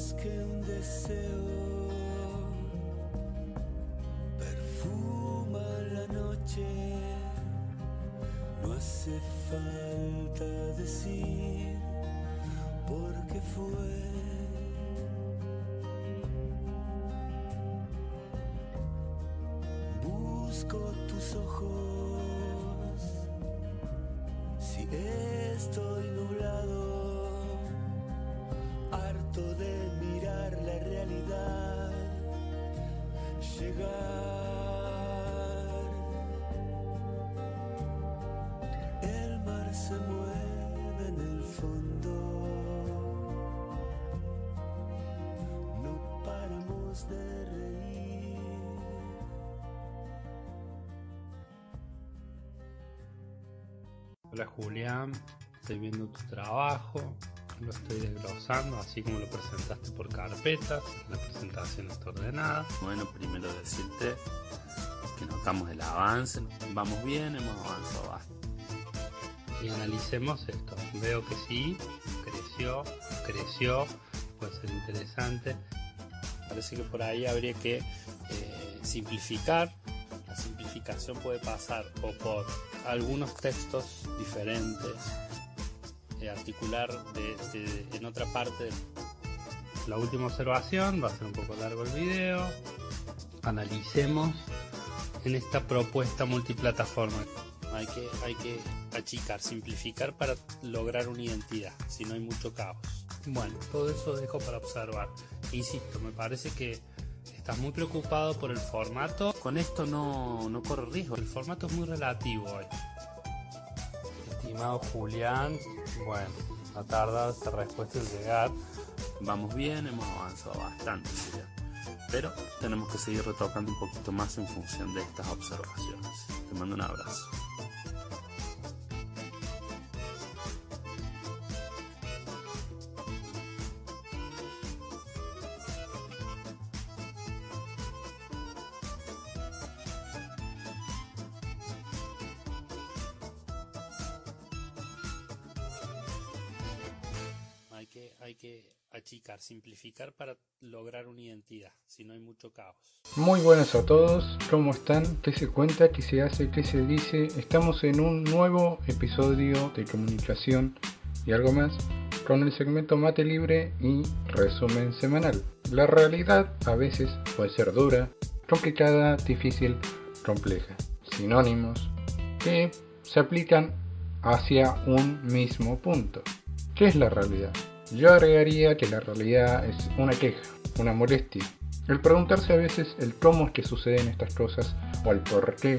más que un deseo. Perfuma la noche, no hace falta decir por qué fue. Busco tus ojos si estoy nublado, de mirar la realidad llegar. El mar se mueve en el fondo, no paramos de reír. Hola Julián, estoy viendo tu trabajo, lo estoy desglosando, así como lo presentaste por carpetas, la presentación está ordenada. Bueno, primero decirte que notamos el avance, vamos bien, hemos avanzado bastante. Y analicemos esto. Veo que sí, creció, creció, puede ser interesante. Parece que por ahí habría que eh, simplificar. La simplificación puede pasar o por algunos textos diferentes, articular de- de- en otra parte La última observación, va a ser un poco largo el video. Analicemos en esta propuesta multiplataforma. Hay que, hay que achicar, simplificar para lograr una identidad, si no hay mucho caos. Bueno, todo eso dejo para observar. Insisto, me parece que estás muy preocupado por el formato. Con esto no, no corre riesgo, el formato es muy relativo hoy. Estimado Julián, bueno, ha tardado esta respuesta en llegar. Vamos bien, hemos avanzado bastante, pero tenemos que seguir retocando un poquito más en función de estas observaciones. Te mando un abrazo. Achicar, simplificar para lograr una identidad, si no hay mucho caos. Muy buenas a todos, ¿cómo están? ¿Qué se cuenta? ¿Qué se hace? ¿Qué se dice? Estamos en un nuevo episodio de comunicación y algo más con el segmento Mate Libre y resumen semanal. La realidad a veces puede ser dura, complicada, difícil, compleja. Sinónimos que se aplican hacia un mismo punto. ¿Qué es la realidad? Yo agregaría que la realidad es una queja, una molestia. El preguntarse a veces el cómo es que suceden estas cosas o el por qué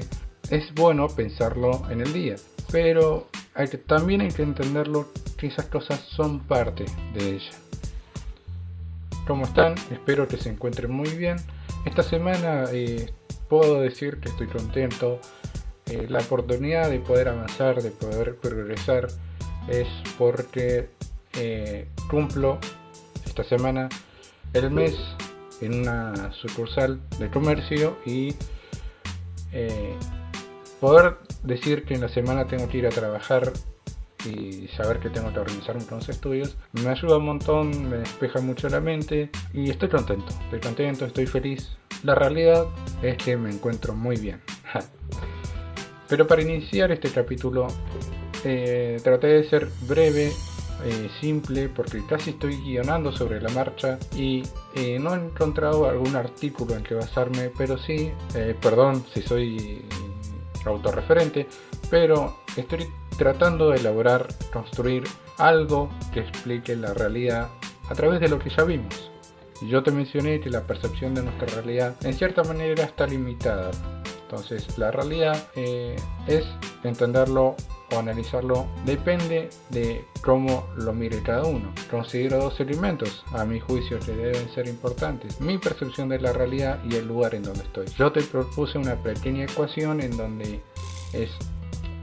es bueno pensarlo en el día, pero hay que, también hay que entenderlo que esas cosas son parte de ella. ¿Cómo están? Espero que se encuentren muy bien. Esta semana eh, puedo decir que estoy contento. Eh, la oportunidad de poder avanzar, de poder progresar, es porque eh, cumplo esta semana el mes en una sucursal de comercio y eh, poder decir que en la semana tengo que ir a trabajar y saber que tengo que organizarme con los estudios me ayuda un montón, me despeja mucho la mente y estoy contento, estoy contento, estoy feliz. La realidad es que me encuentro muy bien. Pero para iniciar este capítulo eh, traté de ser breve, eh, simple, porque casi estoy guionando sobre la marcha y eh, no he encontrado algún artículo en que basarme, pero sí, eh, perdón si soy autorreferente, pero estoy tratando de elaborar, construir algo que explique la realidad a través de lo que ya vimos. Yo te mencioné que la percepción de nuestra realidad en cierta manera está limitada. Entonces la realidad eh, es entenderlo o analizarlo depende de cómo lo mire cada uno. Considero dos elementos, a mi juicio, que deben ser importantes. Mi percepción de la realidad y el lugar en donde estoy. Yo te propuse una pequeña ecuación en donde es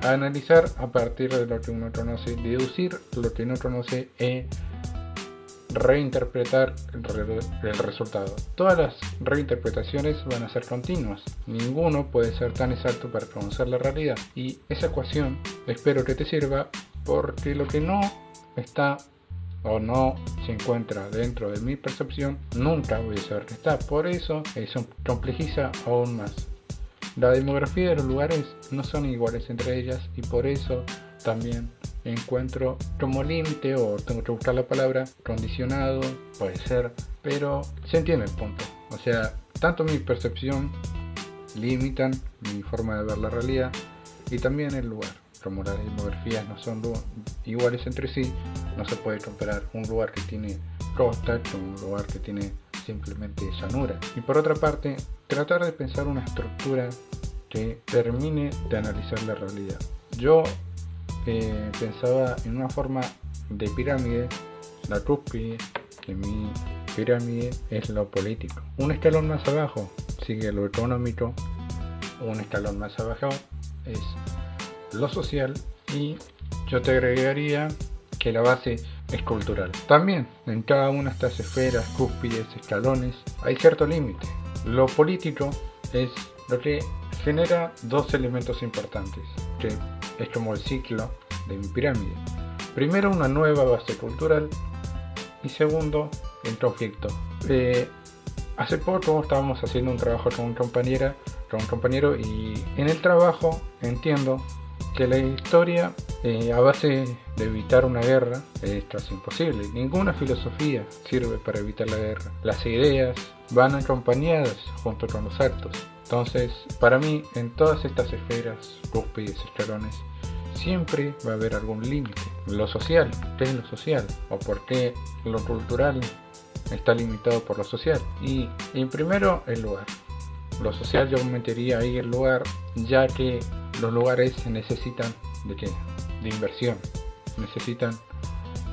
analizar a partir de lo que uno conoce, deducir lo que no conoce e reinterpretar el, re- el resultado. Todas las reinterpretaciones van a ser continuas. Ninguno puede ser tan exacto para conocer la realidad. Y esa ecuación espero que te sirva porque lo que no está o no se encuentra dentro de mi percepción, nunca voy a saber que está. Por eso eso complejiza aún más. La demografía de los lugares no son iguales entre ellas y por eso también encuentro como límite o tengo que buscar la palabra condicionado, puede ser, pero se entiende el punto. O sea, tanto mi percepción limitan mi forma de ver la realidad y también el lugar. Como las demografías no son iguales entre sí, no se puede comparar un lugar que tiene costa con un lugar que tiene simplemente llanura. Y por otra parte, tratar de pensar una estructura que termine de analizar la realidad. Yo eh, pensaba en una forma de pirámide, la cúspide de mi pirámide es lo político. Un escalón más abajo sigue lo económico, un escalón más abajo es lo social y yo te agregaría que la base es cultural. También en cada una de estas esferas, cúspides, escalones, hay cierto límite. Lo político es lo que genera dos elementos importantes, que es como el ciclo de mi pirámide. Primero una nueva base cultural y segundo el conflicto. Eh, hace poco estábamos haciendo un trabajo con un compañera, con un compañero y en el trabajo entiendo que la historia eh, a base de evitar una guerra es casi imposible. Ninguna filosofía sirve para evitar la guerra. Las ideas van acompañadas junto con los actos. Entonces, para mí, en todas estas esferas, cúspides, escalones, siempre va a haber algún límite. Lo social, ¿qué es lo social? ¿O por qué lo cultural está limitado por lo social? Y, primero, el lugar. Lo social yo metería ahí el lugar, ya que los lugares necesitan de qué? De inversión, necesitan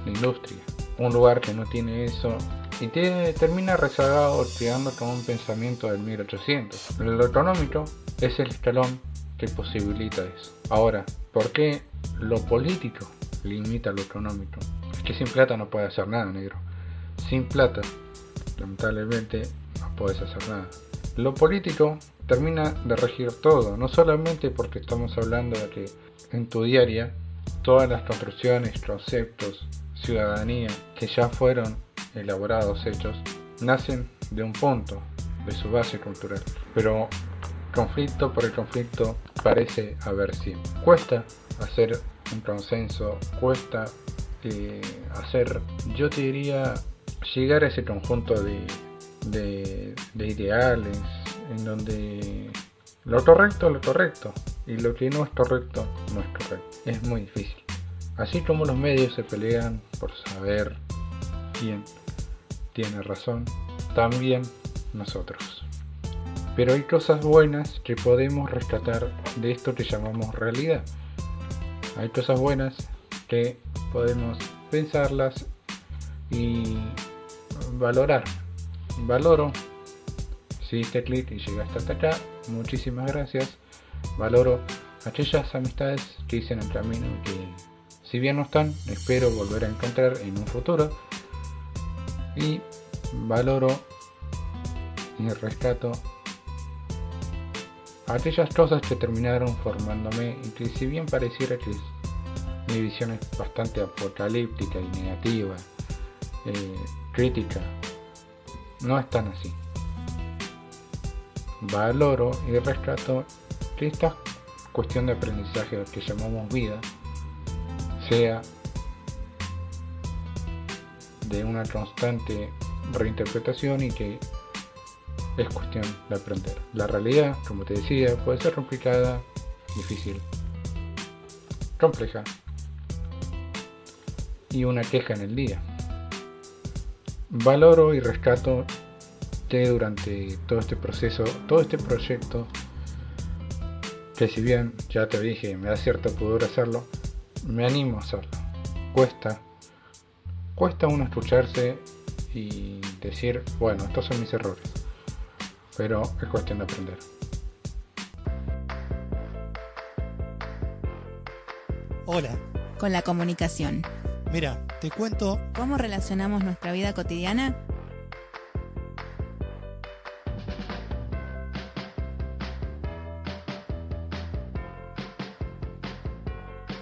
de industria. Un lugar que no tiene eso y termina rezagado creando como un pensamiento del 1800. Lo económico es el escalón que posibilita eso. Ahora, ¿por qué lo político limita lo económico? Es que sin plata no puedes hacer nada, negro. Sin plata, lamentablemente, no puedes hacer nada. Lo político termina de regir todo, no solamente porque estamos hablando de que en tu diaria todas las construcciones, conceptos, ciudadanía que ya fueron elaborados, hechos, nacen de un punto, de su base cultural. Pero conflicto por el conflicto parece haber siempre. Cuesta hacer un consenso, cuesta eh, hacer, yo te diría, llegar a ese conjunto de, de, ideales en donde lo correcto es lo correcto y lo que no es correcto no es correcto. Es muy difícil. Así como los medios se pelean por saber quién tiene razón, también nosotros. Pero hay cosas buenas que podemos rescatar de esto que llamamos realidad. Hay cosas buenas que podemos pensarlas y valorar. Valoro si diste clic y llegaste hasta acá, muchísimas gracias. Valoro aquellas amistades que hice el camino que si bien no están, espero volver a encontrar en un futuro. Y valoro y rescato aquellas cosas que terminaron formándome y que si bien pareciera que mi visión es bastante apocalíptica y negativa, eh, crítica, no es tan así. Valoro y rescato que esta cuestión de aprendizaje que llamamos vida sea de una constante reinterpretación y que es cuestión de aprender. La realidad, como te decía, puede ser complicada, difícil, compleja y una queja en el día. Valoro y rescato que durante todo este proceso, todo este proyecto, que si bien ya te dije, me da cierto poder hacerlo, me animo a hacerlo. Cuesta, cuesta uno escucharse y decir, bueno, estos son mis errores pero es cuestión de aprender. Hola. Con la comunicación. Mira, te cuento... ¿Cómo relacionamos nuestra vida cotidiana?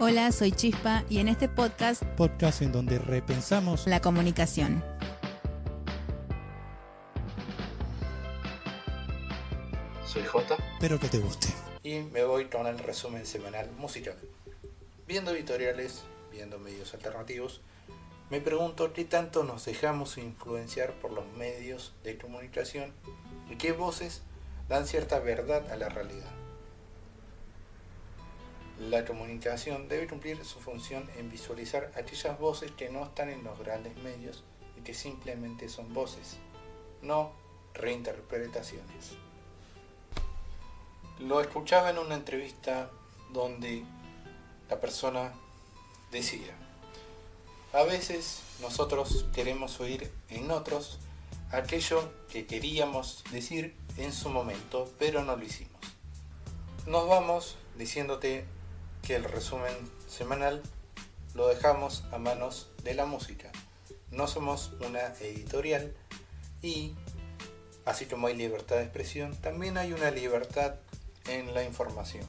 Hola, soy Chispa y en este podcast Podcast en donde repensamos la comunicación. Soy J pero que te guste. y me voy con el resumen semanal musical. Viendo editoriales, viendo medios alternativos, me pregunto qué tanto nos dejamos influenciar por los medios de comunicación y qué voces dan cierta verdad a la realidad. La comunicación debe cumplir su función en visualizar aquellas voces que no están en los grandes medios y que simplemente son voces, no reinterpretaciones. Lo escuchaba en una entrevista donde la persona decía, a veces nosotros queremos oír en otros aquello que queríamos decir en su momento, pero no lo hicimos. Nos vamos diciéndote que el resumen semanal lo dejamos a manos de la música. No somos una editorial y, así como hay libertad de expresión, también hay una libertad en la información.